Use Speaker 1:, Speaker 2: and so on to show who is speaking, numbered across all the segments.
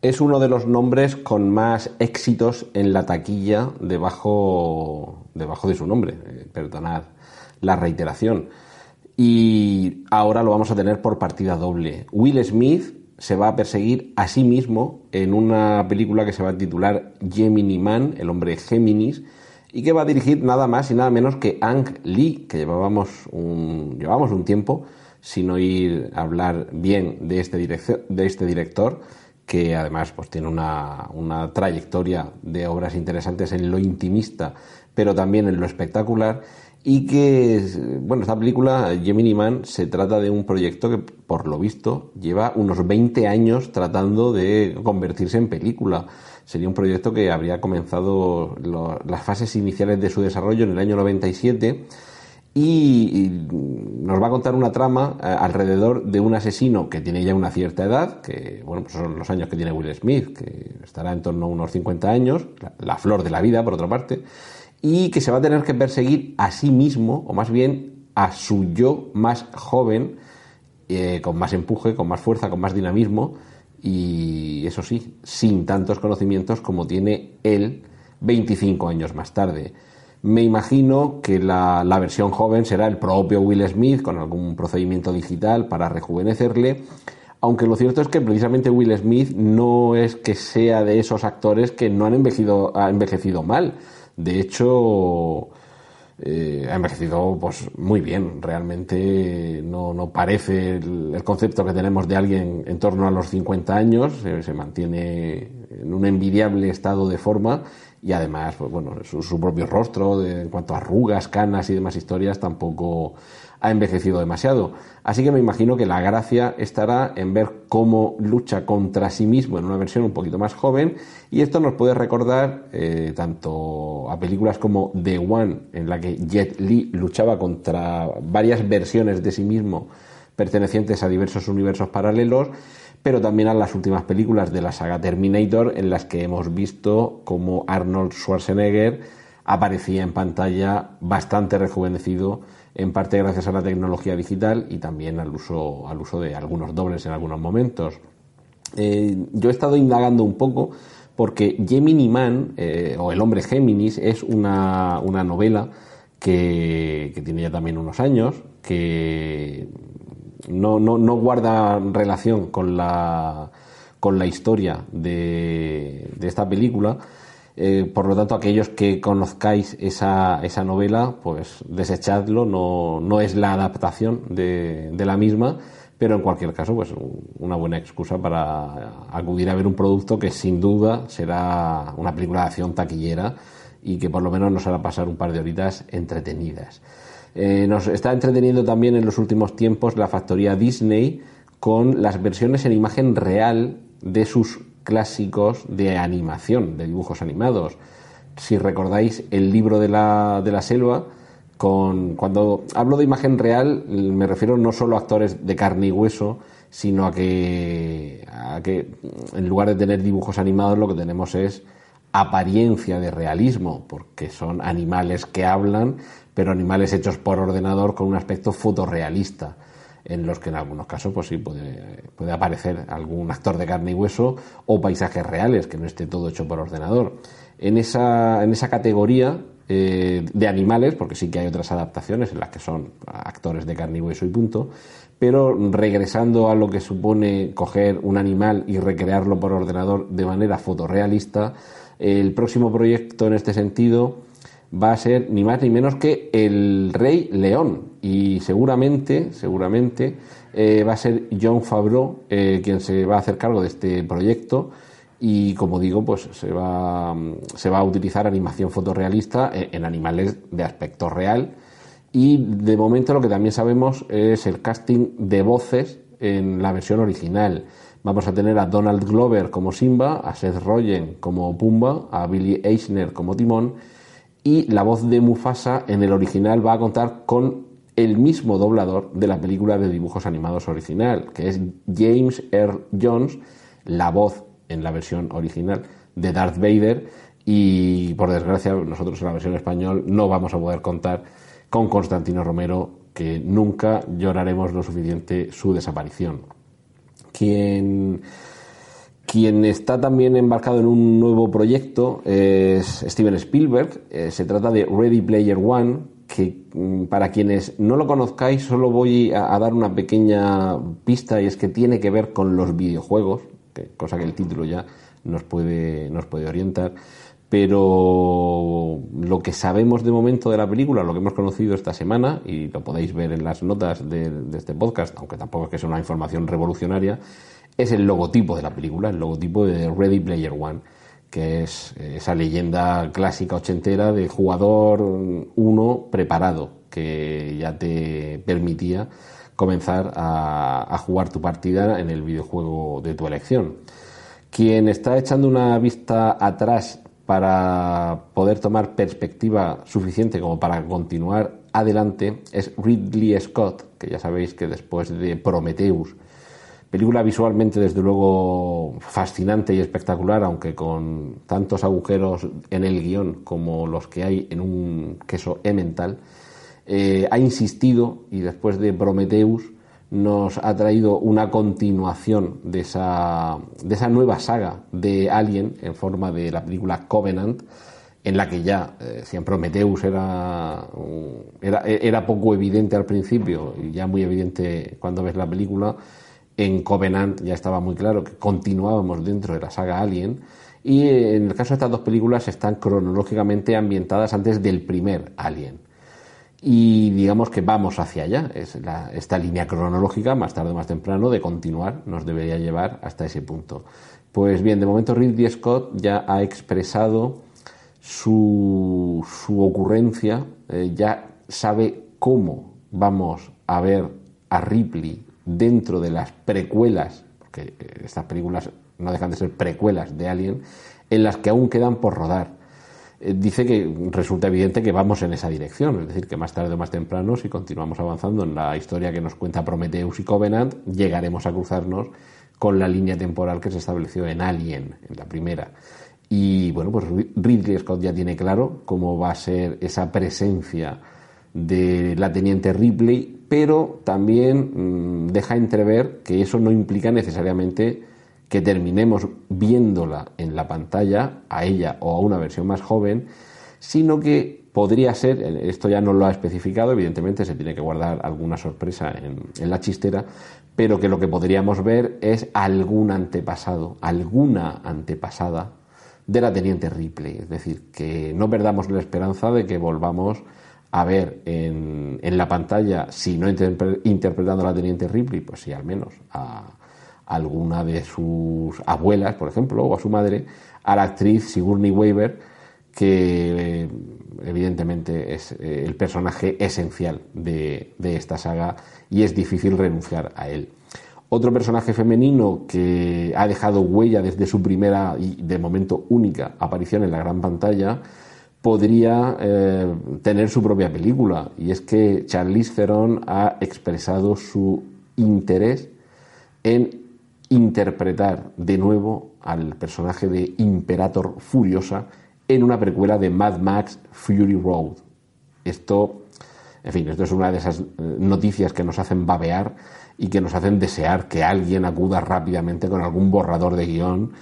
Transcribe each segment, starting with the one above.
Speaker 1: Es uno de los nombres con más éxitos en la taquilla debajo, debajo de su nombre. Eh, perdonad la reiteración. Y ahora lo vamos a tener por partida doble. Will Smith se va a perseguir a sí mismo en una película que se va a titular Gemini Man, el hombre Géminis, y que va a dirigir nada más y nada menos que Ang Lee, que llevábamos un, llevamos un tiempo sin oír hablar bien de este, de este director, que además pues, tiene una, una trayectoria de obras interesantes en lo intimista, pero también en lo espectacular y que, bueno, esta película, Gemini Man, se trata de un proyecto que, por lo visto, lleva unos 20 años tratando de convertirse en película. Sería un proyecto que habría comenzado las fases iniciales de su desarrollo en el año 97 y, nos va a contar una trama eh, alrededor de un asesino que tiene ya una cierta edad, que, bueno, pues son los años que tiene Will Smith, que estará en torno a unos 50 años, la flor de la vida, por otra parte, y que se va a tener que perseguir a sí mismo, o más bien a su yo más joven, eh, con más empuje, con más fuerza, con más dinamismo, y eso sí, sin tantos conocimientos como tiene él 25 años más tarde. Me imagino que la, la, versión joven será el propio Will Smith con algún procedimiento digital para rejuvenecerle, aunque lo cierto es que precisamente Will Smith no es que sea de esos actores que no han envejecido, ha envejecido mal de hecho, eh, ha envejecido pues muy bien. Realmente no, parece el, concepto que tenemos de alguien en torno a los 50 años. se mantiene en un envidiable estado de forma y además, pues bueno, su, propio rostro, en cuanto a arrugas, canas y demás historias, tampoco ha envejecido demasiado. Así que me imagino que la gracia estará en ver cómo lucha contra sí mismo en una versión un poquito más joven y esto nos puede recordar eh, tanto a películas como The One, en la que Jet Li luchaba contra varias versiones de sí mismo pertenecientes a diversos universos paralelos, pero también a las últimas películas de la saga Terminator en las que hemos visto cómo Arnold Schwarzenegger aparecía en pantalla bastante rejuvenecido en parte gracias a la tecnología digital y también al uso, al uso de algunos dobles en algunos momentos. Eh, yo he estado indagando un poco porque Gemini Man, eh, o El hombre Géminis, es una, novela que, tiene ya también unos años, que no, guarda relación con la, con la historia de, de esta película, eh, por lo tanto, aquellos que conozcáis esa, esa novela, pues desechadlo, no, no es la adaptación de, de, la misma, pero en cualquier caso, pues una buena excusa para acudir a ver un producto que sin duda será una película de acción taquillera y que por lo menos nos hará pasar un par de horitas entretenidas. Eh, nos está entreteniendo también en los últimos tiempos la factoría Disney con las versiones en imagen real de sus clásicos de animación, de dibujos animados. Si recordáis el libro de la, de la selva, con, cuando hablo de imagen real me refiero no solo a actores de carne y hueso, sino a que, a que en lugar de tener dibujos animados lo que tenemos es apariencia de realismo, porque son animales que hablan, pero animales hechos por ordenador con un aspecto fotorrealista en los que en algunos casos pues sí puede, puede aparecer algún actor de carne y hueso o paisajes reales, que no esté todo hecho por ordenador. En esa, en esa categoría eh, de animales, porque sí que hay otras adaptaciones en las que son actores de carne y hueso y punto, pero regresando a lo que supone coger un animal y recrearlo por ordenador de manera fotorrealista, el próximo proyecto en este sentido va a ser ni más ni menos que el Rey León. Y seguramente, seguramente eh, va a ser John Favreau eh, quien se va a hacer cargo de este proyecto. Y como digo, pues se va, se va a utilizar animación fotorrealista en, en animales de aspecto real. Y de momento lo que también sabemos es el casting de voces en la versión original. Vamos a tener a Donald Glover como Simba, a Seth Rogen como Pumba, a Billy Eichner como Timón y la voz de Mufasa en el original va a contar con el mismo doblador de la película de dibujos animados original, que es James R. Jones, la voz en la versión original de Darth Vader y por desgracia nosotros en la versión español no vamos a poder contar con Constantino Romero, que nunca lloraremos lo suficiente su desaparición. Quien, quien está también embarcado en un nuevo proyecto es Steven Spielberg. Eh, se trata de Ready Player One, que mm, para quienes no lo conozcáis solo voy a, dar una pequeña pista y es que tiene que ver con los videojuegos, cosa que el título ya nos puede, nos puede orientar pero lo que sabemos de momento de la película, lo que hemos conocido esta semana, y lo podéis ver en las notas de, este podcast, aunque tampoco es que sea una información revolucionaria, es el logotipo de la película, el logotipo de Ready Player One, que es esa leyenda clásica ochentera de jugador uno preparado, que ya te permitía comenzar a jugar tu partida en el videojuego de tu elección. Quien está echando una vista atrás para poder tomar perspectiva suficiente como para continuar adelante es Ridley Scott, que ya sabéis que después de Prometheus, película visualmente desde luego fascinante y espectacular, aunque con tantos agujeros en el guion como los que hay en un queso emmental, eh, ha insistido y después de Prometheus nos ha traído una continuación de esa, de esa nueva saga de Alien en forma de la película Covenant, en la que ya, eh, si en Prometheus era, era, era, poco evidente al principio y ya muy evidente cuando ves la película, en Covenant ya estaba muy claro que continuábamos dentro de la saga Alien. Y en el caso de estas dos películas están cronológicamente ambientadas antes del primer Alien y digamos que vamos hacia allá. Es la, esta línea cronológica, más tarde o más temprano, de continuar, nos debería llevar hasta ese punto. Pues bien, de momento Ridley Scott ya ha expresado su, su ocurrencia, eh, ya sabe cómo vamos a ver a Ripley dentro de las precuelas, porque eh, estas películas no dejan de ser precuelas de Alien, en las que aún quedan por rodar dice que resulta evidente que vamos en esa dirección, es decir, que más tarde o más temprano, si continuamos avanzando en la historia que nos cuenta Prometheus y Covenant, llegaremos a cruzarnos con la línea temporal que se estableció en Alien, en la primera. Y bueno, pues Ridley Scott ya tiene claro cómo va a ser esa presencia de la teniente Ripley, pero también mmm, deja entrever que eso no implica necesariamente que terminemos viéndola en la pantalla, a ella o a una versión más joven, sino que podría ser, esto ya no lo ha especificado, evidentemente se tiene que guardar alguna sorpresa en, en, la chistera, pero que lo que podríamos ver es algún antepasado, alguna antepasada de la teniente Ripley. Es decir, que no perdamos la esperanza de que volvamos a ver en, en la pantalla, si no interpretando a la teniente Ripley, pues sí, al menos a, alguna de sus abuelas, por ejemplo, o a su madre, a la actriz Sigourney Weaver, que eh, evidentemente es eh, el personaje esencial de, de, esta saga y es difícil renunciar a él. Otro personaje femenino que ha dejado huella desde su primera y de momento única aparición en la gran pantalla podría eh, tener su propia película y es que Charlize Theron ha expresado su interés en interpretar de nuevo al personaje de Imperator Furiosa en una precuela de Mad Max Fury Road. Esto, en fin, esto es una de esas eh, noticias que nos hacen babear y que nos hacen desear que alguien acuda rápidamente con algún borrador de guion,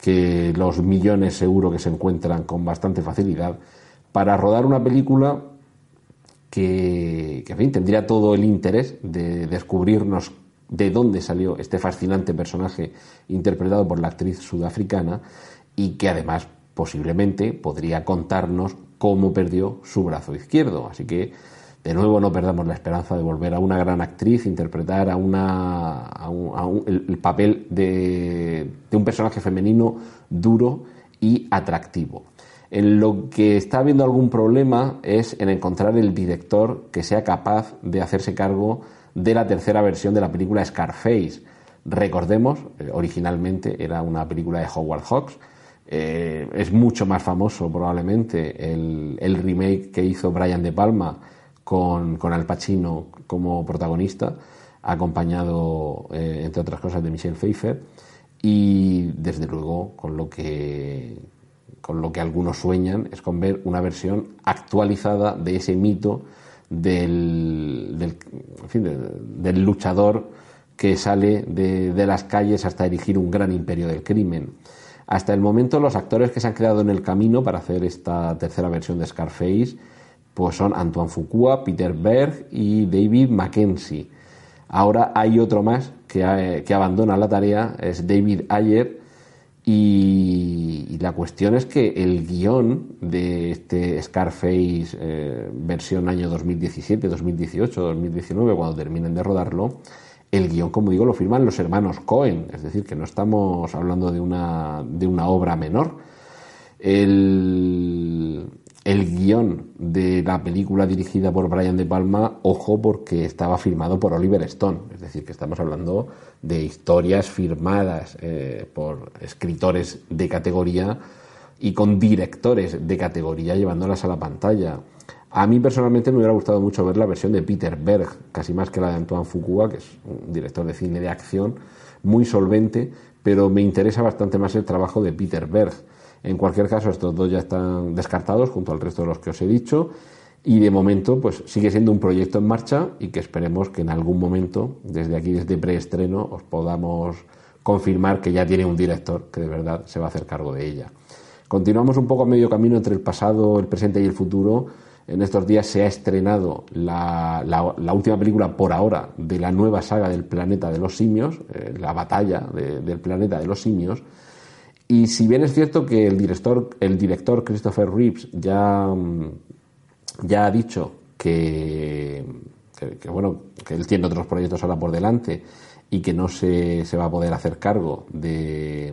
Speaker 1: que los millones seguro que se encuentran con bastante facilidad, para rodar una película que, que en fin, tendría todo el interés de descubrirnos de dónde salió este fascinante personaje interpretado por la actriz sudafricana y que además posiblemente podría contarnos cómo perdió su brazo izquierdo. Así que de nuevo no perdamos la esperanza de volver a una gran actriz, interpretar a una, el, papel de, de un personaje femenino duro y atractivo. En lo que está habiendo algún problema es en encontrar el director que sea capaz de hacerse cargo de la tercera versión de la película Scarface. Recordemos, eh, originalmente era una película de Howard Hawks, Eh, es mucho más famoso probablemente el, remake que hizo Brian De Palma con, con Al Pacino como protagonista, acompañado, eh, entre otras cosas, de Michelle Pfeiffer, y desde luego con lo que con lo que algunos sueñan es con ver una versión actualizada de ese mito del, del, luchador que sale de, de, las calles hasta erigir un gran imperio del crimen. Hasta el momento los actores que se han quedado en el camino para hacer esta tercera versión de Scarface pues son Antoine Fuqua, Peter Berg y David Mackenzie. Ahora hay otro más que, que abandona la tarea, es David Ayer, y, la cuestión es que el guion de este Scarface eh, versión año 2017, 2018, 2019, cuando terminen de rodarlo, el guion, como digo, lo firman los hermanos Cohen, es decir, que no estamos hablando de una, de una obra menor. El, el guion de la película dirigida por Brian De Palma, ojo, porque estaba firmado por Oliver Stone, es decir, que estamos hablando de historias firmadas eh, por escritores de categoría y con directores de categoría llevándolas a la pantalla. A mí personalmente me hubiera gustado mucho ver la versión de Peter Berg, casi más que la de Antoine Fuqua, que es un director de cine de acción muy solvente, pero me interesa bastante más el trabajo de Peter Berg. En cualquier caso, estos dos ya están descartados junto al resto de los que os he dicho y de momento pues sigue siendo un proyecto en marcha y que esperemos que en algún momento, desde aquí, desde preestreno, os podamos confirmar que ya tiene un director que de verdad se va a hacer cargo de ella. Continuamos un poco a medio camino entre el pasado, el presente y el futuro. En estos días se ha estrenado la, la, última película por ahora de la nueva saga del planeta de los simios, eh, la batalla de, del planeta de los simios. Y si bien es cierto que el director, el director Christopher Reeves ya, ya ha dicho que, que, bueno, que él tiene otros proyectos ahora por delante y que no se, se va a poder hacer cargo de,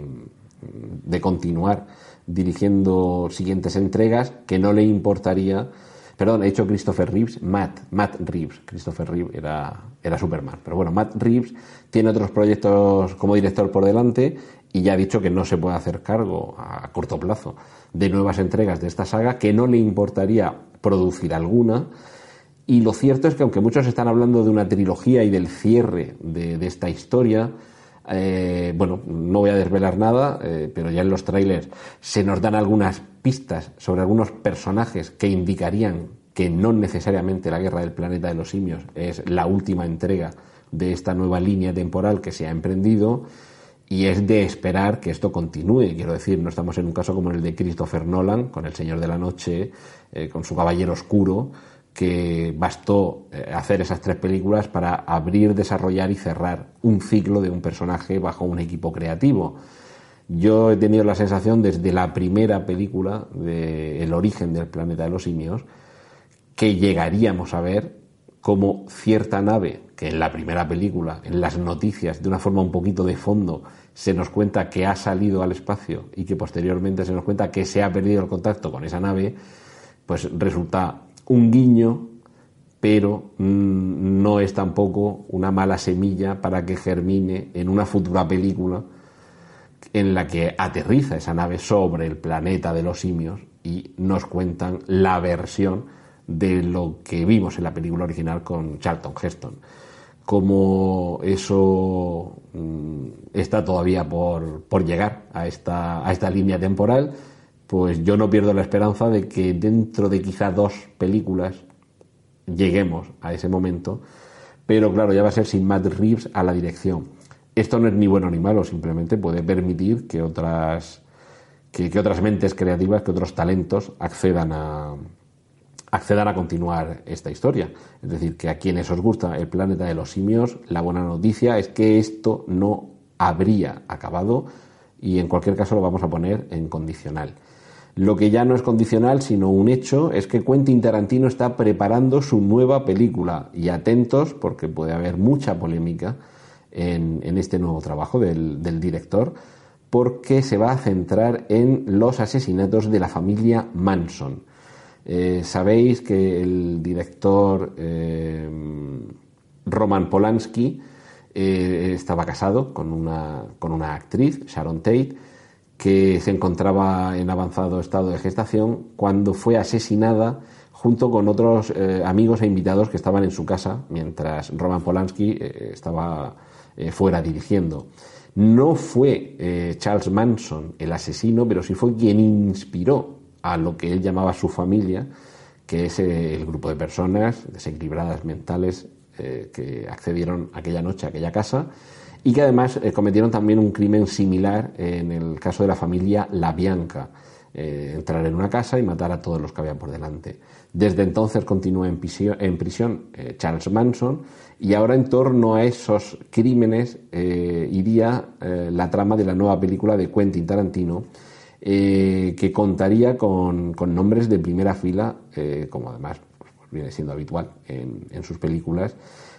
Speaker 1: de continuar dirigiendo siguientes entregas, que no le importaría. Perdón, he dicho Christopher Reeves, Matt, Matt Reeves. Christopher Reeves era, era Superman. Pero bueno, Matt Reeves tiene otros proyectos como director por delante y ya ha dicho que no se puede hacer cargo a corto plazo de nuevas entregas de esta saga, que no le importaría producir alguna. Y lo cierto es que aunque muchos están hablando de una trilogía y del cierre de, esta historia, eh, bueno, no voy a desvelar nada, eh, pero ya en los trailers se nos dan algunas pistas sobre algunos personajes que indicarían que no necesariamente la guerra del planeta de los simios es la última entrega de esta nueva línea temporal que se ha emprendido y es de esperar que esto continúe. Quiero decir, no estamos en un caso como el de Christopher Nolan, con El Señor de la Noche, eh, con su Caballero Oscuro, que bastó eh, hacer esas tres películas para abrir, desarrollar y cerrar un ciclo de un personaje bajo un equipo creativo. Yo he tenido la sensación desde la primera película de El origen del planeta de los simios que llegaríamos a ver como cierta nave que en la primera película, en las noticias, de una forma un poquito de fondo, se nos cuenta que ha salido al espacio y que posteriormente se nos cuenta que se ha perdido el contacto con esa nave, pues resulta un guiño, pero mmm, no es tampoco una mala semilla para que germine en una futura película en la que aterriza esa nave sobre el planeta de los simios y nos cuentan la versión de lo que vimos en la película original con Charlton Heston. Como eso mmm, está todavía por, por llegar a esta, a esta línea temporal, pues yo no pierdo la esperanza de que dentro de quizá dos películas lleguemos a ese momento, pero claro, ya va a ser sin Matt Reeves a la dirección. Esto no es ni bueno ni malo, simplemente puede permitir que otras, que otras mentes creativas, que otros talentos accedan a, accedan a continuar esta historia. Es decir, que a quienes os gusta el planeta de los simios, la buena noticia es que esto no habría acabado y en cualquier caso lo vamos a poner en condicional. Lo que ya no es condicional, sino un hecho, es que Quentin Tarantino está preparando su nueva película. Y atentos, porque puede haber mucha polémica en, este nuevo trabajo del, director, porque se va a centrar en los asesinatos de la familia Manson. Eh, Sabéis que el director eh, Roman Polanski eh, estaba casado con una, con una actriz, Sharon Tate, que se encontraba en avanzado estado de gestación cuando fue asesinada junto con otros amigos e invitados que estaban en su casa mientras Roman Polanski estaba fuera dirigiendo. No fue Charles Manson el asesino, pero sí fue quien inspiró a lo que él llamaba su familia, que es el grupo de personas desequilibradas mentales que accedieron aquella noche a aquella casa y que además cometieron también un crimen similar en el caso de la familia La Bianca, entrar en una casa y matar a todos los que había por delante. Desde entonces continúa en prisión, eh, Charles Manson y ahora en torno a esos crímenes eh, iría eh, la trama de la nueva película de Quentin Tarantino que contaría con, nombres de primera fila, como además viene siendo habitual en, sus películas,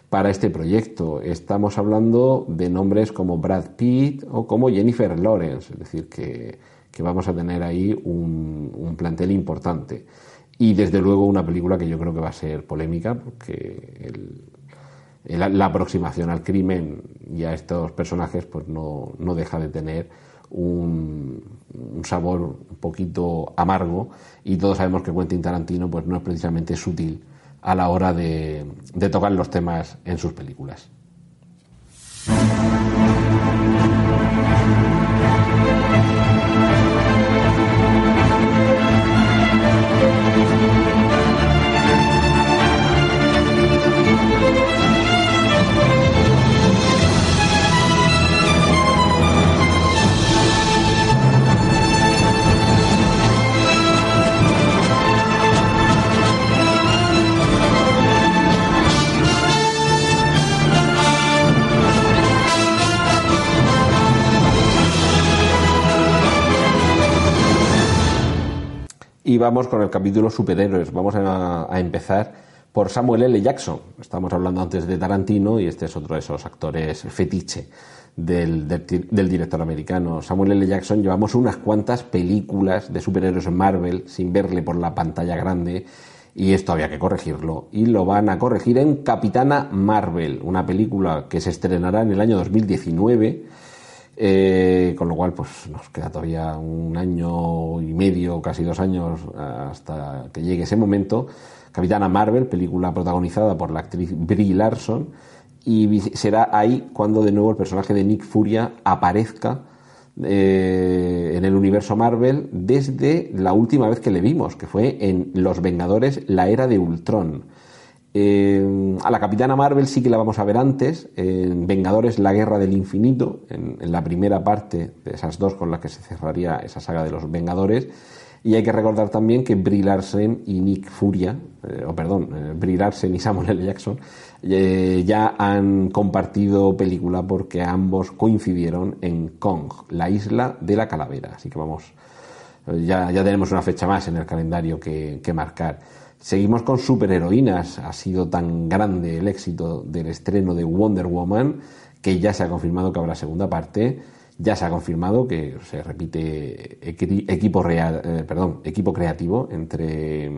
Speaker 1: para este proyecto. Estamos hablando de nombres como Brad Pitt o como Jennifer Lawrence, es decir, que, vamos a tener ahí un plantel importante. Y desde luego una película que yo creo que va a ser polémica, porque la aproximación al crimen y a estos personajes pues no, deja de tener un, sabor un poquito amargo y todos sabemos que Quentin Tarantino pues no es precisamente sutil a la hora de tocar los temas en sus películas. Vamos con el capítulo superhéroes. Vamos a, empezar por Samuel L. Jackson. Estamos hablando antes de Tarantino y este es otro de esos actores fetiche del, del, director americano. Samuel L. Jackson llevamos unas cuantas películas de superhéroes en Marvel sin verle por la pantalla grande y esto había que corregirlo. Y lo van a corregir en Capitana Marvel, una película que se estrenará en el año 2019 eh, con lo cual, pues nos queda todavía un año y medio, casi dos años, hasta que llegue ese momento. Capitana Marvel, película protagonizada por la actriz Brie Larson, y será ahí cuando de nuevo el personaje de Nick Furia aparezca eh, en el universo Marvel desde la última vez que le vimos, que fue en Los Vengadores, la era de Ultron. Eh, a la Capitana Marvel sí que la vamos a ver antes, en Vengadores La Guerra del Infinito, en, la primera parte de esas dos con las que se cerraría esa saga de los Vengadores. Y hay que recordar también que Brie Larson y Nick Furia, eh, o perdón, eh, Brie y Samuel L. Jackson, ya han compartido película porque ambos coincidieron en Kong, la isla de la calavera. Así que vamos, ya, ya tenemos una fecha más en el calendario que marcar. Seguimos con superheroínas. Ha sido tan grande el éxito del estreno de Wonder Woman que ya se ha confirmado que habrá segunda parte. Ya se ha confirmado que se repite equipo, real, eh, equipo creativo entre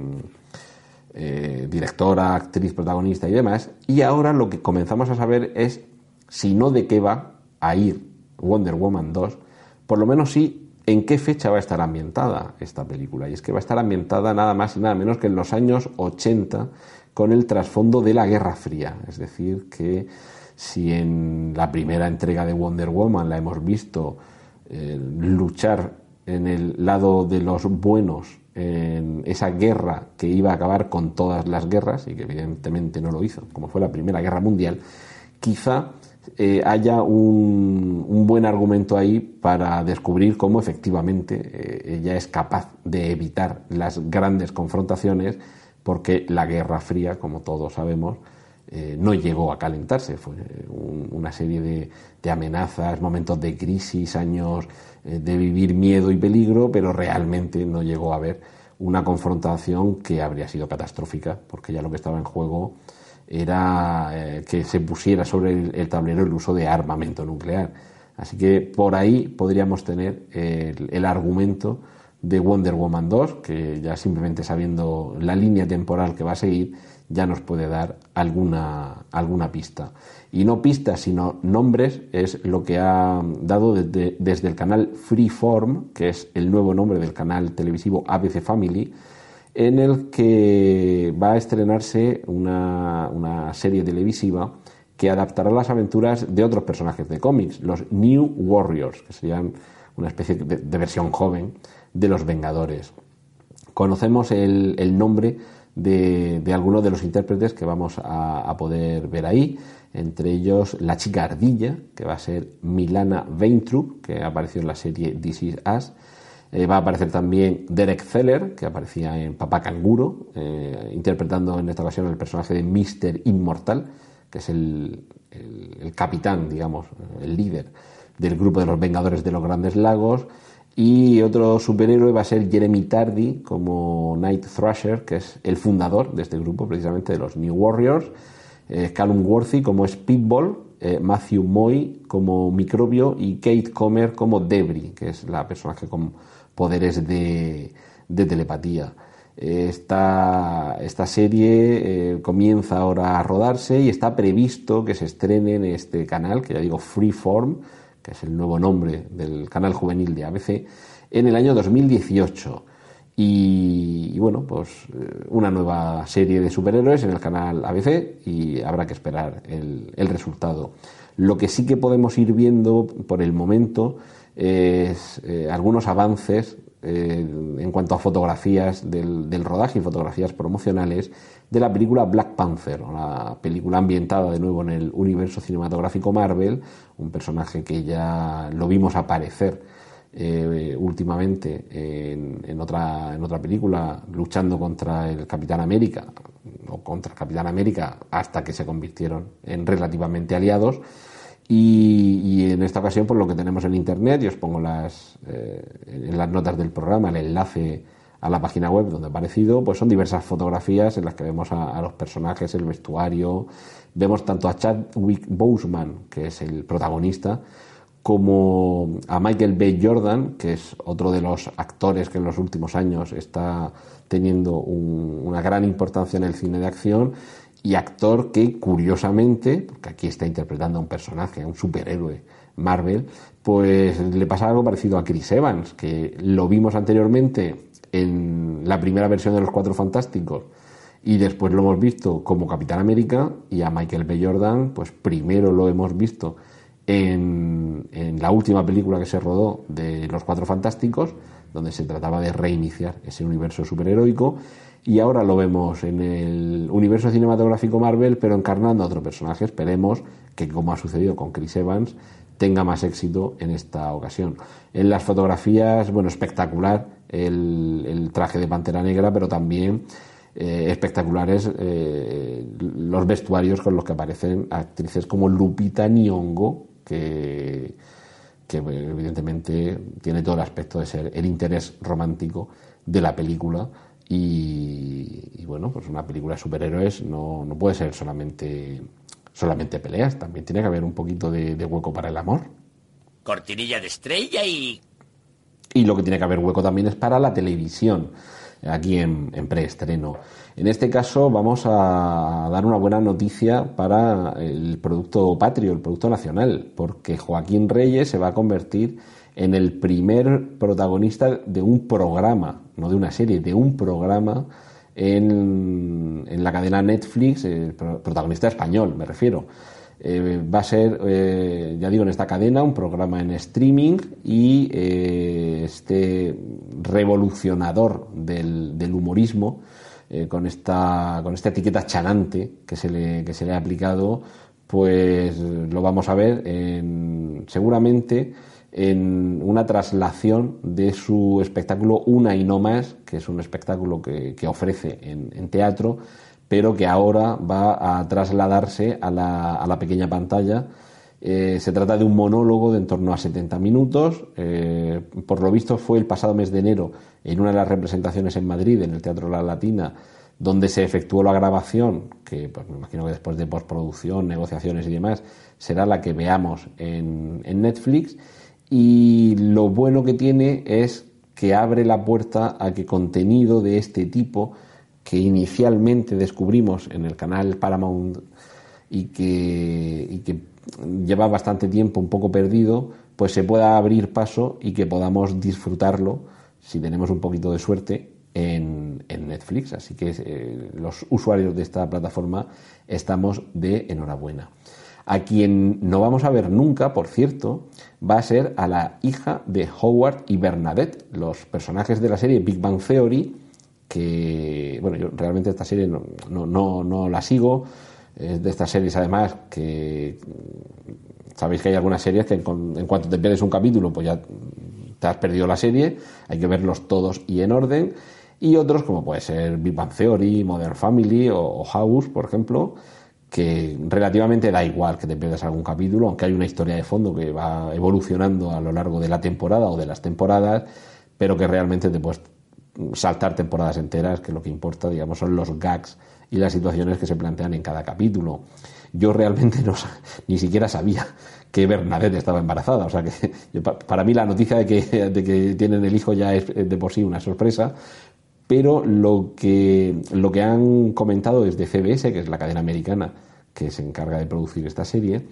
Speaker 1: eh, directora, actriz, protagonista y demás. Y ahora lo que comenzamos a saber es si no de qué va a ir Wonder Woman 2, por lo menos sí ¿En qué fecha va a estar ambientada esta película? Y es que va a estar ambientada nada más y nada menos que en los años 80 con el trasfondo de la Guerra Fría. Es decir, que si en la primera entrega de Wonder Woman la hemos visto eh, luchar en el lado de los buenos en esa guerra que iba a acabar con todas las guerras y que evidentemente no lo hizo, como fue la Primera Guerra Mundial, quizá eh, haya un, buen argumento ahí para descubrir cómo efectivamente eh, ella es capaz de evitar las grandes confrontaciones, porque la Guerra Fría, como todos sabemos, eh, no llegó a calentarse, fue una serie de, de, amenazas, momentos de crisis, años de vivir miedo y peligro, pero realmente no llegó a haber una confrontación que habría sido catastrófica, porque ya lo que estaba en juego era eh, que se pusiera sobre el, tablero el uso de armamento nuclear. Así que por ahí podríamos tener el, argumento de Wonder Woman 2, que ya simplemente sabiendo la línea temporal que va a seguir, ya nos puede dar alguna, alguna pista. Y no pistas, sino nombres, es lo que ha dado desde, desde el canal Freeform, que es el nuevo nombre del canal televisivo ABC Family, en el que va a estrenarse una, una serie televisiva que adaptará las aventuras de otros personajes de cómics, los New Warriors, que serían una especie de, versión joven de los Vengadores. Conocemos el, el nombre de, de, algunos de los intérpretes que vamos a, a, poder ver ahí, entre ellos la chica ardilla, que va a ser Milana Veintrup, que apareció en la serie This Is Us. Eh, va a aparecer también Derek Zeller, que aparecía en Papá Canguro, eh, interpretando en esta ocasión el personaje de Mr. Inmortal, que es el, el, capitán, digamos, el líder del grupo de los Vengadores de los Grandes Lagos. Y otro superhéroe va a ser Jeremy Tardy como Night Thrasher, que es el fundador de este grupo, precisamente de los New Warriors. Eh, Callum Worthy como Speedball, eh, Matthew Moy como Microbio y Kate Comer como Debris, que es la personaje con poderes de, telepatía. Esta, esta serie eh, comienza ahora a rodarse y está previsto que se estrene en este canal, que ya digo Freeform, que es el nuevo nombre del canal juvenil de ABC, en el año 2018. Y, bueno, pues una nueva serie de superhéroes en el canal ABC y habrá que esperar el resultado. Lo que sí que podemos ir viendo por el momento es eh, algunos avances eh, en cuanto a fotografías del, rodaje y fotografías promocionales de la película Black Panther, una película ambientada de nuevo en el universo cinematográfico Marvel, un personaje que ya lo vimos aparecer eh, últimamente en, en, otra, en otra película luchando contra el Capitán América o contra el Capitán América hasta que se convirtieron en relativamente aliados. Y, en esta ocasión, por lo que tenemos en internet, y os pongo las, eh, en las notas del programa el enlace a la página web donde ha aparecido, pues son diversas fotografías en las que vemos a, a los personajes, el vestuario, vemos tanto a Chadwick Boseman, que es el protagonista, como a Michael B. Jordan, que es otro de los actores que en los últimos años está teniendo un, una gran importancia en el cine de acción y actor que curiosamente, porque aquí está interpretando a un personaje, a un superhéroe Marvel, pues le pasa algo parecido a Chris Evans, que lo vimos anteriormente en la primera versión de Los Cuatro Fantásticos y después lo hemos visto como Capitán América y a Michael B. Jordan, pues primero lo hemos visto en, en la última película que se rodó de Los Cuatro Fantásticos, donde se trataba de reiniciar ese universo superheroico y ahora lo vemos en el universo cinematográfico Marvel, pero encarnando a otro personaje. Esperemos que, como ha sucedido con Chris Evans, tenga más éxito en esta ocasión. En las fotografías, bueno, espectacular el, traje de Pantera Negra, pero también eh, espectaculares eh, los vestuarios con los que aparecen actrices como Lupita Nyong'o, que evidentemente tiene todo el aspecto de ser el interés romántico de la película y, y, bueno, pues una película de superhéroes no, no, puede ser solamente, solamente peleas, también tiene que haber un poquito de, de, hueco para el amor.
Speaker 2: Cortinilla de estrella y...
Speaker 1: Y lo que tiene que haber hueco también es para la televisión, aquí en, en preestreno. En este caso vamos a dar una buena noticia para el producto patrio, el producto nacional, porque Joaquín Reyes se va a convertir en el primer protagonista de un programa, no de una serie, de un programa en, en la cadena Netflix, el protagonista español, me refiero. Eh, va a ser, eh, ya digo, en esta cadena, un programa en streaming y eh, este revolucionador del, del humorismo, eh, con, esta, con esta etiqueta chanante que se le, que se le ha aplicado, pues lo vamos a ver en, seguramente en una traslación de su espectáculo Una y no más, que es un espectáculo que, ofrece en, en, teatro, pero que ahora va a trasladarse a la, a la pequeña pantalla. Eh, se trata de un monólogo de en torno a 70 minutos. Eh, por lo visto fue el pasado mes de enero en una de las representaciones en Madrid, en el Teatro La Latina, donde se efectuó la grabación, que pues, me imagino que después de postproducción, negociaciones y demás, será la que veamos en, en Netflix y lo bueno que tiene es que abre la puerta a que contenido de este tipo que inicialmente descubrimos en el canal Paramount y que, lleva bastante tiempo un poco perdido, pues se pueda abrir paso y que podamos disfrutarlo, si tenemos un poquito de suerte, en, Netflix. Así que eh, los usuarios de esta plataforma estamos de enhorabuena. A quien no vamos a ver nunca, por cierto, va a ser a la hija de Howard y Bernadette, los personajes de la serie Big Bang Theory, que, bueno, yo realmente esta serie no, no, no, la sigo, es de estas series además que sabéis que hay algunas series que en, en cuanto te pierdes un capítulo, pues ya te has perdido la serie, hay que verlos todos y en orden. Y otros como puede ser Big Bang Theory, Modern Family o, House, por ejemplo, que relativamente da igual que te pierdas algún capítulo, aunque hay una historia de fondo que va evolucionando a lo largo de la temporada o de las temporadas, pero que realmente te puedes saltar temporadas enteras, que lo que importa, digamos, son los gags y las situaciones que se plantean en cada capítulo. Yo realmente no, ni siquiera sabía que Bernadette estaba embarazada, o sea que para mí la noticia de que, de que tienen el hijo ya es de por sí una sorpresa, pero lo que, lo que han comentado desde CBS, que es la cadena americana que se encarga de producir esta serie,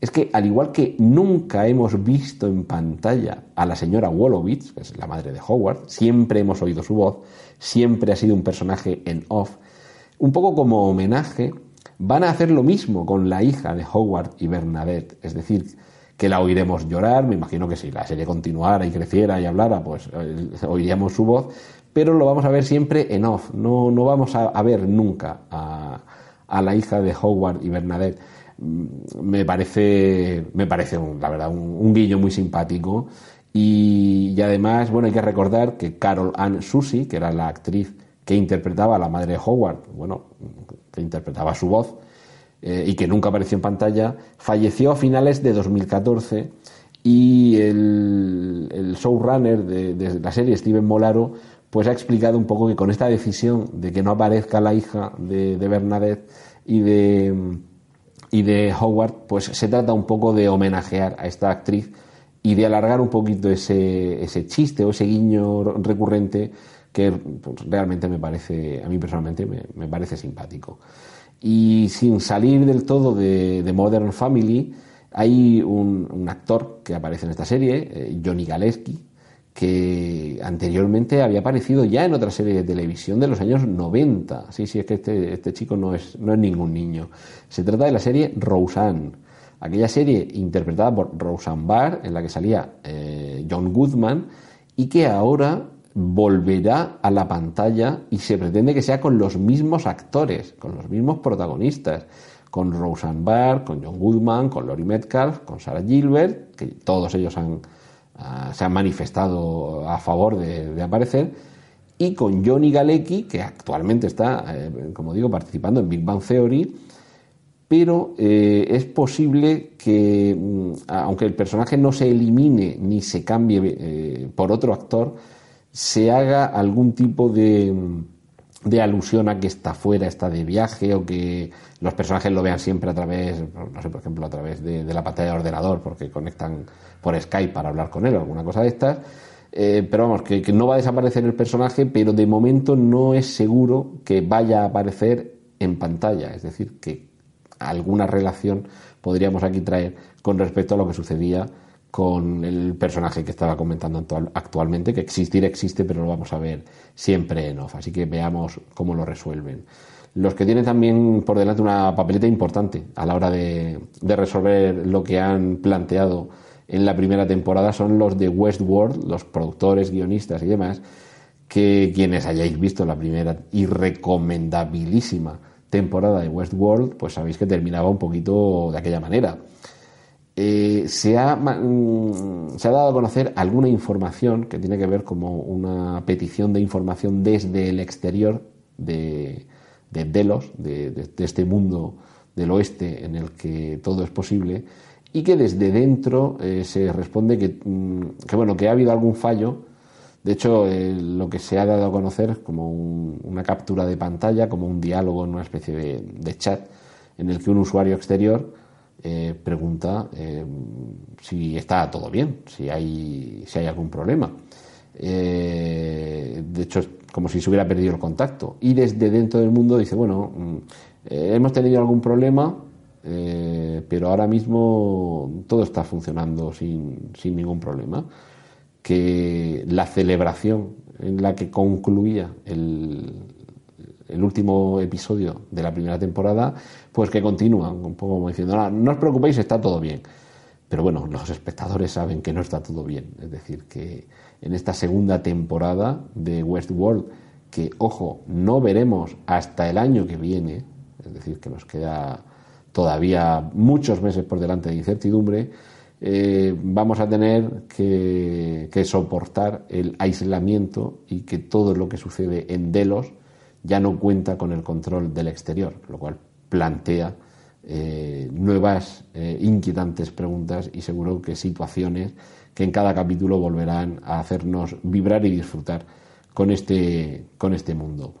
Speaker 1: es que al igual que nunca hemos visto en pantalla a la señora Wolowitz, que es la madre de Howard, siempre hemos oído su voz, siempre ha sido un personaje en off, un poco como homenaje, van a hacer lo mismo con la hija de Howard y Bernadette, es decir, que la oiremos llorar, me imagino que si la serie continuara y creciera y hablara, pues eh, oiríamos su voz, pero lo vamos a ver siempre en off, no, no vamos a, ver nunca a, la hija de Howard y Bernadette. Mm, me parece, me parece la verdad, un, guillo muy simpático. Y, además, bueno, hay que recordar que Carol Ann Susie, que era la actriz que interpretaba a la madre de Howard, bueno, que interpretaba su voz, eh, y que nunca apareció en pantalla, falleció a finales de 2014 y el, showrunner de, la serie, Steven Molaro, pues ha explicado un poco que con esta decisión de que no aparezca la hija de, Bernadette y de, y de Howard, pues se trata un poco de homenajear a esta actriz y de alargar un poquito ese, ese chiste o ese guiño recurrente que pues, realmente me parece, a mí personalmente me, parece simpático. Y sin salir del todo de, Modern Family, hay un, actor que aparece en esta serie, eh, Johnny Galeski, que anteriormente había aparecido ya en otra serie de televisión de los años 90. Sí, sí, es que este, este chico no es, no es ningún niño. Se trata de la serie Roseanne, aquella serie interpretada por Roseanne Barr, en la que salía eh, John Goodman, y que ahora volverá a la pantalla y se pretende que sea con los mismos actores, con los mismos protagonistas, con Roseanne Barr, con John Goodman, con Laurie Metcalf, con Sarah Gilbert, que todos ellos han Se han manifestado a favor de, aparecer, y con Johnny Galecki, que actualmente está, eh, como digo, participando en Big Bang Theory, pero eh, es posible que, mm, aunque el personaje no se elimine ni se cambie eh, por otro actor, se haga algún tipo de, de alusión a que está fuera, está de viaje o que los personajes lo vean siempre a través, no sé, por ejemplo, a través de, la pantalla de ordenador porque conectan por Skype para hablar con él o alguna cosa de estas. Eh, pero vamos, que, no va a desaparecer el personaje, pero de momento no es seguro que vaya a aparecer en pantalla. Es decir, que alguna relación podríamos aquí traer con respecto a lo que sucedía con el personaje que estaba comentando actualmente, que existir existe, pero lo vamos a ver siempre en off. Así que veamos cómo lo resuelven. Los que tienen también por delante una papeleta importante a la hora de, resolver lo que han planteado en la primera temporada son los de Westworld, los productores, guionistas y demás, que quienes hayáis visto la primera y recomendabilísima temporada de Westworld, pues sabéis que terminaba un poquito de aquella manera eh, se, ha, mm, se, ha, dado a conocer alguna información que tiene que ver como una petición de información desde el exterior de, Delos, de, este mundo del oeste en el que todo es posible, y que desde dentro eh, se responde que, mm, que, bueno, que ha habido algún fallo. De hecho, eh, lo que se ha dado a conocer como una captura de pantalla, como un diálogo en una especie de chat en el que un usuario exterior eh, pregunta eh, si está todo bien, si hay, si hay algún problema. Eh, de hecho, es como si se hubiera perdido el contacto. Y desde dentro del mundo dice, bueno, mm, hemos tenido algún problema, pero ahora mismo todo está funcionando sin, sin ningún problema. Que la celebración en la que concluía el, el último episodio de la primera temporada, pues que continúan, un poco como diciendo, "Ah, no os preocupéis, está todo bien. Pero bueno, los espectadores saben que no está todo bien. Es decir, que en esta segunda temporada de Westworld, que, ojo, no veremos hasta el año que viene, es decir, que nos queda todavía muchos meses por delante de incertidumbre, eh, vamos a tener que, que soportar el aislamiento y que todo lo que sucede en Delos ya no cuenta con el control del exterior, lo cual plantea eh, nuevas eh, inquietantes preguntas y seguro que situaciones que en cada capítulo volverán a hacernos vibrar y disfrutar con este, con este mundo.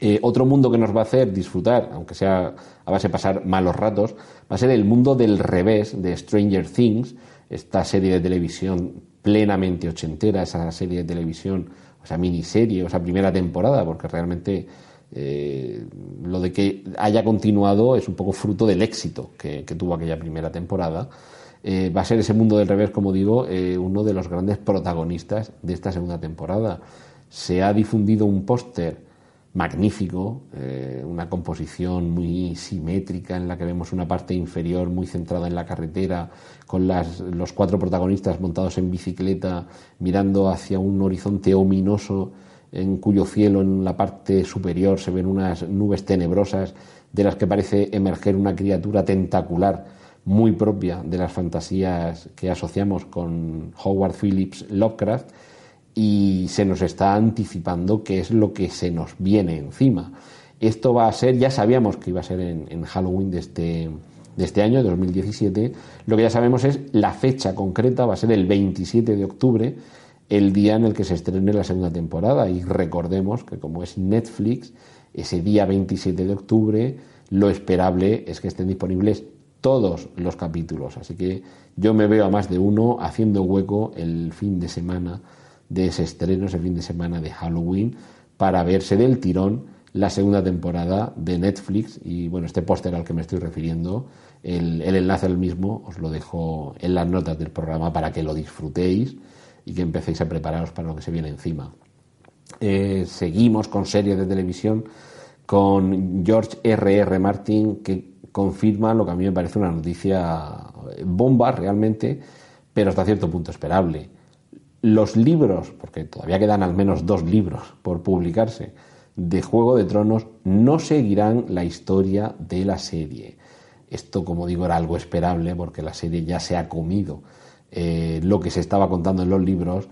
Speaker 1: Eh, otro mundo que nos va a hacer disfrutar, aunque sea a base de pasar malos ratos, va a ser el mundo del revés de Stranger Things, esta serie de televisión plenamente ochentera, esa serie de televisión, o sea, miniserie, o sea, primera temporada, porque realmente eh, lo de que haya continuado es un poco fruto del éxito que, tuvo aquella primera temporada. Eh, va a ser ese mundo del revés, como digo, eh, uno de los grandes protagonistas de esta segunda temporada. Se ha difundido un póster magnífico, una composición muy simétrica en la que vemos una parte inferior muy centrada en la carretera, con los cuatro protagonistas montados en bicicleta, mirando hacia un horizonte ominoso en cuyo cielo en la parte superior se ven unas nubes tenebrosas de las que parece emerger una criatura tentacular muy propia de las fantasías que asociamos con Howard Phillips Lovecraft y se nos está anticipando qué es lo que se nos viene encima. Esto va a ser, ya sabíamos que iba a ser en, en Halloween de este, de este año, de 2017, lo que ya sabemos es la fecha concreta, va a ser el 27 de octubre, el día en el que se estrene la segunda temporada. Y recordemos que como es Netflix, ese día 27 de octubre, lo esperable es que estén disponibles todos los capítulos. Así que yo me veo a más de uno haciendo hueco el fin de semana de ese estreno, ese fin de semana de Halloween, para verse del tirón la segunda temporada de Netflix. Y bueno, este póster al que me estoy refiriendo, el, el enlace al mismo os lo dejo en las notas del programa para que lo disfrutéis y que empecéis a prepararos para lo que se viene encima. Eh, seguimos con series de televisión con George R.R. R. Martin que confirma lo que a mí me parece una noticia bomba realmente, pero hasta cierto punto esperable. Los libros, porque todavía quedan al menos dos libros por publicarse, de Juego de Tronos no seguirán la historia de la serie. Esto, como digo, era algo esperable porque la serie ya se ha comido eh, lo que se estaba contando en los libros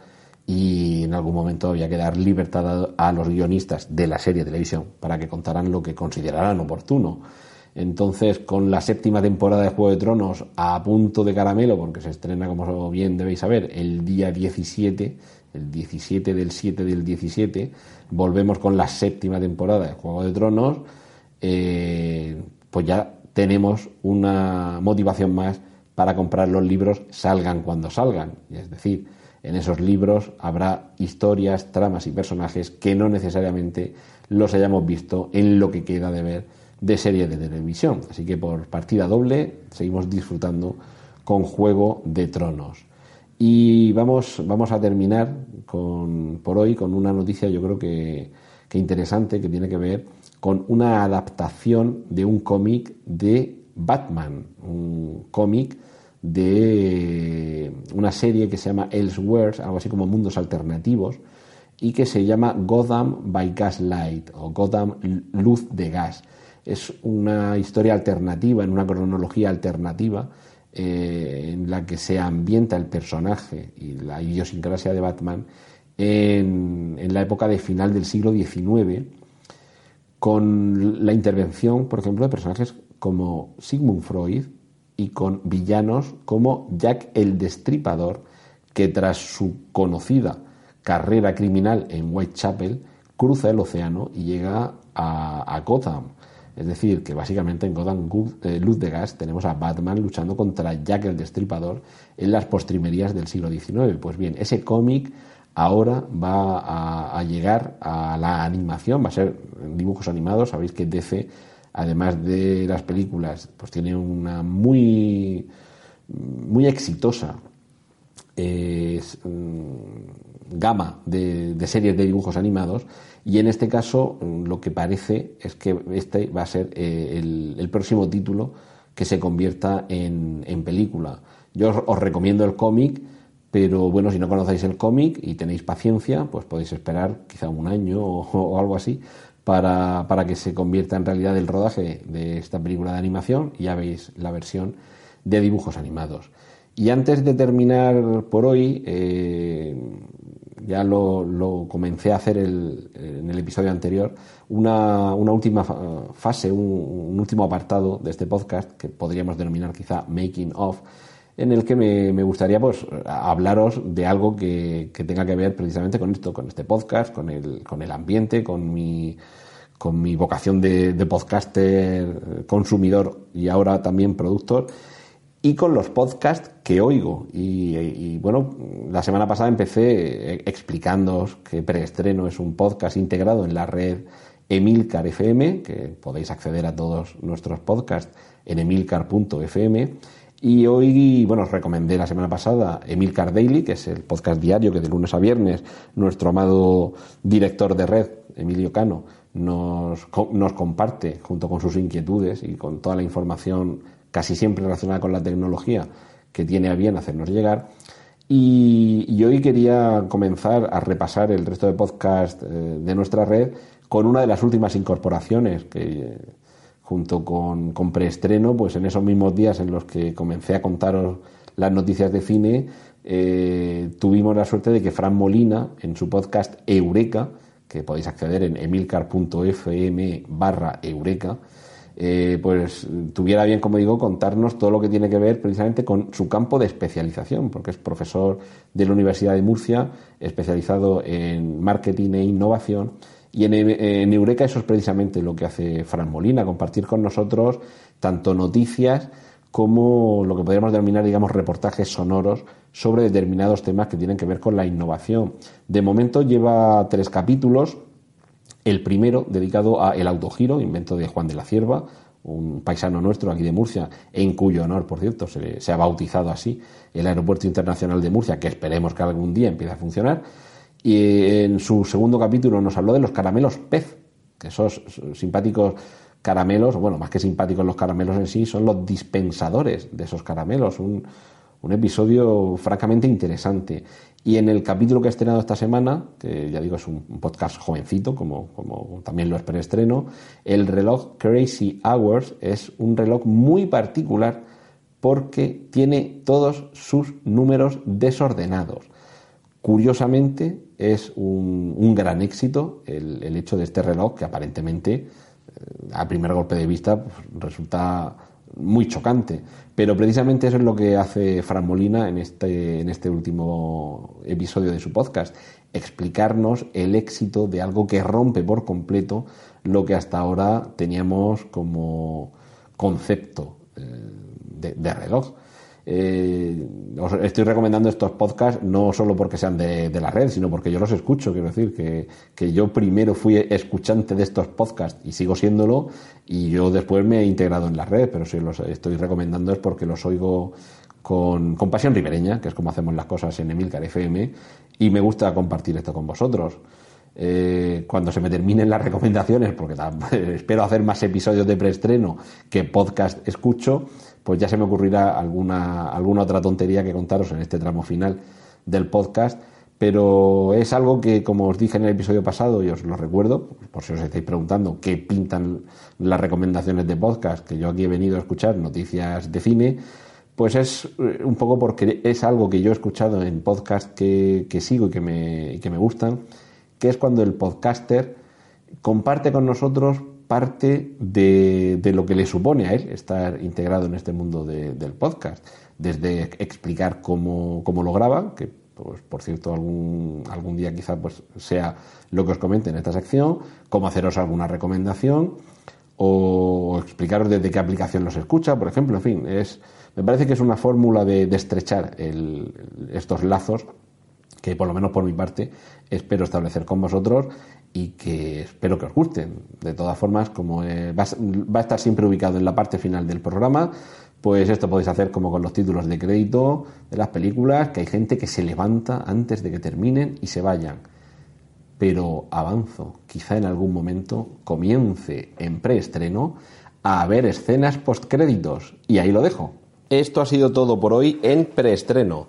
Speaker 1: y en algún momento había que dar libertad a, los guionistas de la serie de televisión para que contaran lo que consideraran oportuno. Entonces, con la séptima temporada de Juego de Tronos a punto de caramelo, porque se estrena, como bien debéis saber, el día 17, el 17 del 7 del 17, volvemos con la séptima temporada de Juego de Tronos, eh, pues ya tenemos una motivación más para comprar los libros salgan cuando salgan. Es decir, en esos libros habrá historias, tramas y personajes que no necesariamente los hayamos visto en lo que queda de ver de serie de televisión. Así que por partida doble seguimos disfrutando con Juego de Tronos. Y vamos, vamos a terminar con, por hoy con una noticia yo creo que, que interesante que tiene que ver con una adaptación de un cómic de Batman, un cómic de una serie que se llama Elseworlds, algo así como mundos alternativos, y que se llama Gotham by Gaslight o Gotham Luz de Gas. Es una historia alternativa, en una cronología alternativa, eh, en la que se ambienta el personaje y la idiosincrasia de Batman en, en la época de final del siglo XIX, con la intervención, por ejemplo, de personajes como Sigmund Freud y con villanos como Jack el Destripador, que tras su conocida carrera criminal en Whitechapel, cruza el océano y llega a, Gotham. Es decir, que básicamente en Gotham eh, Luz de Gas tenemos a Batman luchando contra Jack el Destripador en las postrimerías del siglo XIX. Pues bien, ese cómic ahora va a, a, llegar a la animación, va a ser dibujos animados. Sabéis que DC, además de las películas, pues tiene una muy, muy exitosa eh, gama de, series de dibujos animados y en este caso lo que parece es que este va a ser eh, el, próximo título que se convierta en, en película. Yo os, recomiendo el cómic pero bueno, si no conocéis el cómic y tenéis paciencia, pues podéis esperar quizá un año o algo así para, para, que se convierta en realidad el rodaje de esta película de animación y ya veis la versión de dibujos animados. Y antes de terminar por hoy, eh, ya lo, lo, comencé a hacer el, en el episodio anterior, una, una última fase, un, un último apartado de este podcast que podríamos denominar quizá Making of en el que me, gustaría pues, hablaros de algo que, tenga que ver precisamente con esto, con este podcast, con el, con el ambiente, con mi, con mi vocación de, podcaster, consumidor y ahora también productor, y con los podcasts que oigo. Y, y bueno, la semana pasada empecé explicándoos que Preestreno es un podcast integrado en la red Emilcar FM, que podéis acceder a todos nuestros podcasts en emilcar.fm y hoy, bueno, os recomendé la semana pasada Emilcar Daily, que es el podcast diario que de lunes a viernes nuestro amado director de red, Emilio Cano, nos, nos comparte junto con sus inquietudes y con toda la información casi siempre relacionada con la tecnología que tiene a bien hacernos llegar. Y, y hoy quería comenzar a repasar el resto de podcast eh, de nuestra red con una de las últimas incorporaciones que junto con, con preestreno, pues en esos mismos días en los que comencé a contaros las noticias de cine, eh, tuvimos la suerte de que Fran Molina, en su podcast Eureka, que podéis acceder en emilcar.fm barra Eureka, eh, pues tuviera bien, como digo, contarnos todo lo que tiene que ver precisamente con su campo de especialización, porque es profesor de la Universidad de Murcia, especializado en marketing e innovación, y en, Eureka eso es precisamente lo que hace Fran Molina, compartir con nosotros tanto noticias como lo que podríamos denominar, digamos, reportajes sonoros sobre determinados temas que tienen que ver con la innovación. De momento lleva tres capítulos. El primero dedicado a El autogiro, invento de Juan de la Cierva, un paisano nuestro aquí de Murcia, en cuyo honor, por cierto, se ha bautizado así el Aeropuerto Internacional de Murcia, que esperemos que algún día empiece a funcionar. Y en su segundo capítulo nos habló de los caramelos pez, que esos simpáticos caramelos, bueno, más que simpáticos los caramelos en sí, son los dispensadores de esos caramelos. Un, episodio francamente interesante. Y en el capítulo que he estrenado esta semana, que ya digo es un, podcast jovencito, como, como también lo es preestreno, el reloj Crazy Hours es un reloj muy particular porque tiene todos sus números desordenados. Curiosamente, es un, gran éxito el, hecho de este reloj que aparentemente, eh, a primer golpe de vista, pues, resulta muy chocante. Pero precisamente eso es lo que hace Fran Molina en este, en este último episodio de su podcast, explicarnos el éxito de algo que rompe por completo lo que hasta ahora teníamos como concepto eh, de reloj. Eh, os estoy recomendando estos podcasts no solo porque sean de, la red, sino porque yo los escucho. Quiero decir que, que, yo primero fui escuchante de estos podcasts y sigo siéndolo, y yo después me he integrado en la red, pero si los estoy recomendando es porque los oigo con, con pasión ribereña, que es como hacemos las cosas en Emilcar FM, y me gusta compartir esto con vosotros. Eh, cuando se me terminen las recomendaciones, porque espero hacer más episodios de preestreno que podcast escucho, pues ya se me ocurrirá alguna, alguna otra tontería que contaros en este tramo final del podcast. Pero es algo que, como os dije en el episodio pasado, y os lo recuerdo, por si os estáis preguntando qué pintan las recomendaciones de podcast, que yo aquí he venido a escuchar noticias de cine, pues es eh, un poco porque es algo que yo he escuchado en podcast que, que sigo y que, me, y que me gustan, que es cuando el podcaster comparte con nosotros parte de, de, lo que le supone a él estar integrado en este mundo de, del podcast. Desde explicar cómo, cómo lo graba, que pues, por cierto algún, algún día quizá pues, sea lo que os comente en esta sección, cómo haceros alguna recomendación o explicaros desde qué aplicación los escucha, por ejemplo, en fin, es, me parece que es una fórmula de, estrechar estos lazos que por lo menos por mi parte espero establecer con vosotros y que espero que os gusten. De todas formas, como eh, va, a estar siempre ubicado en la parte final del programa, pues esto podéis hacer como con los títulos de crédito de las películas, que hay gente que se levanta antes de que terminen y se vayan. Pero avanzo, quizá en algún momento comience en preestreno a ver escenas postcréditos. Y ahí lo dejo. Esto ha sido todo por hoy en preestreno.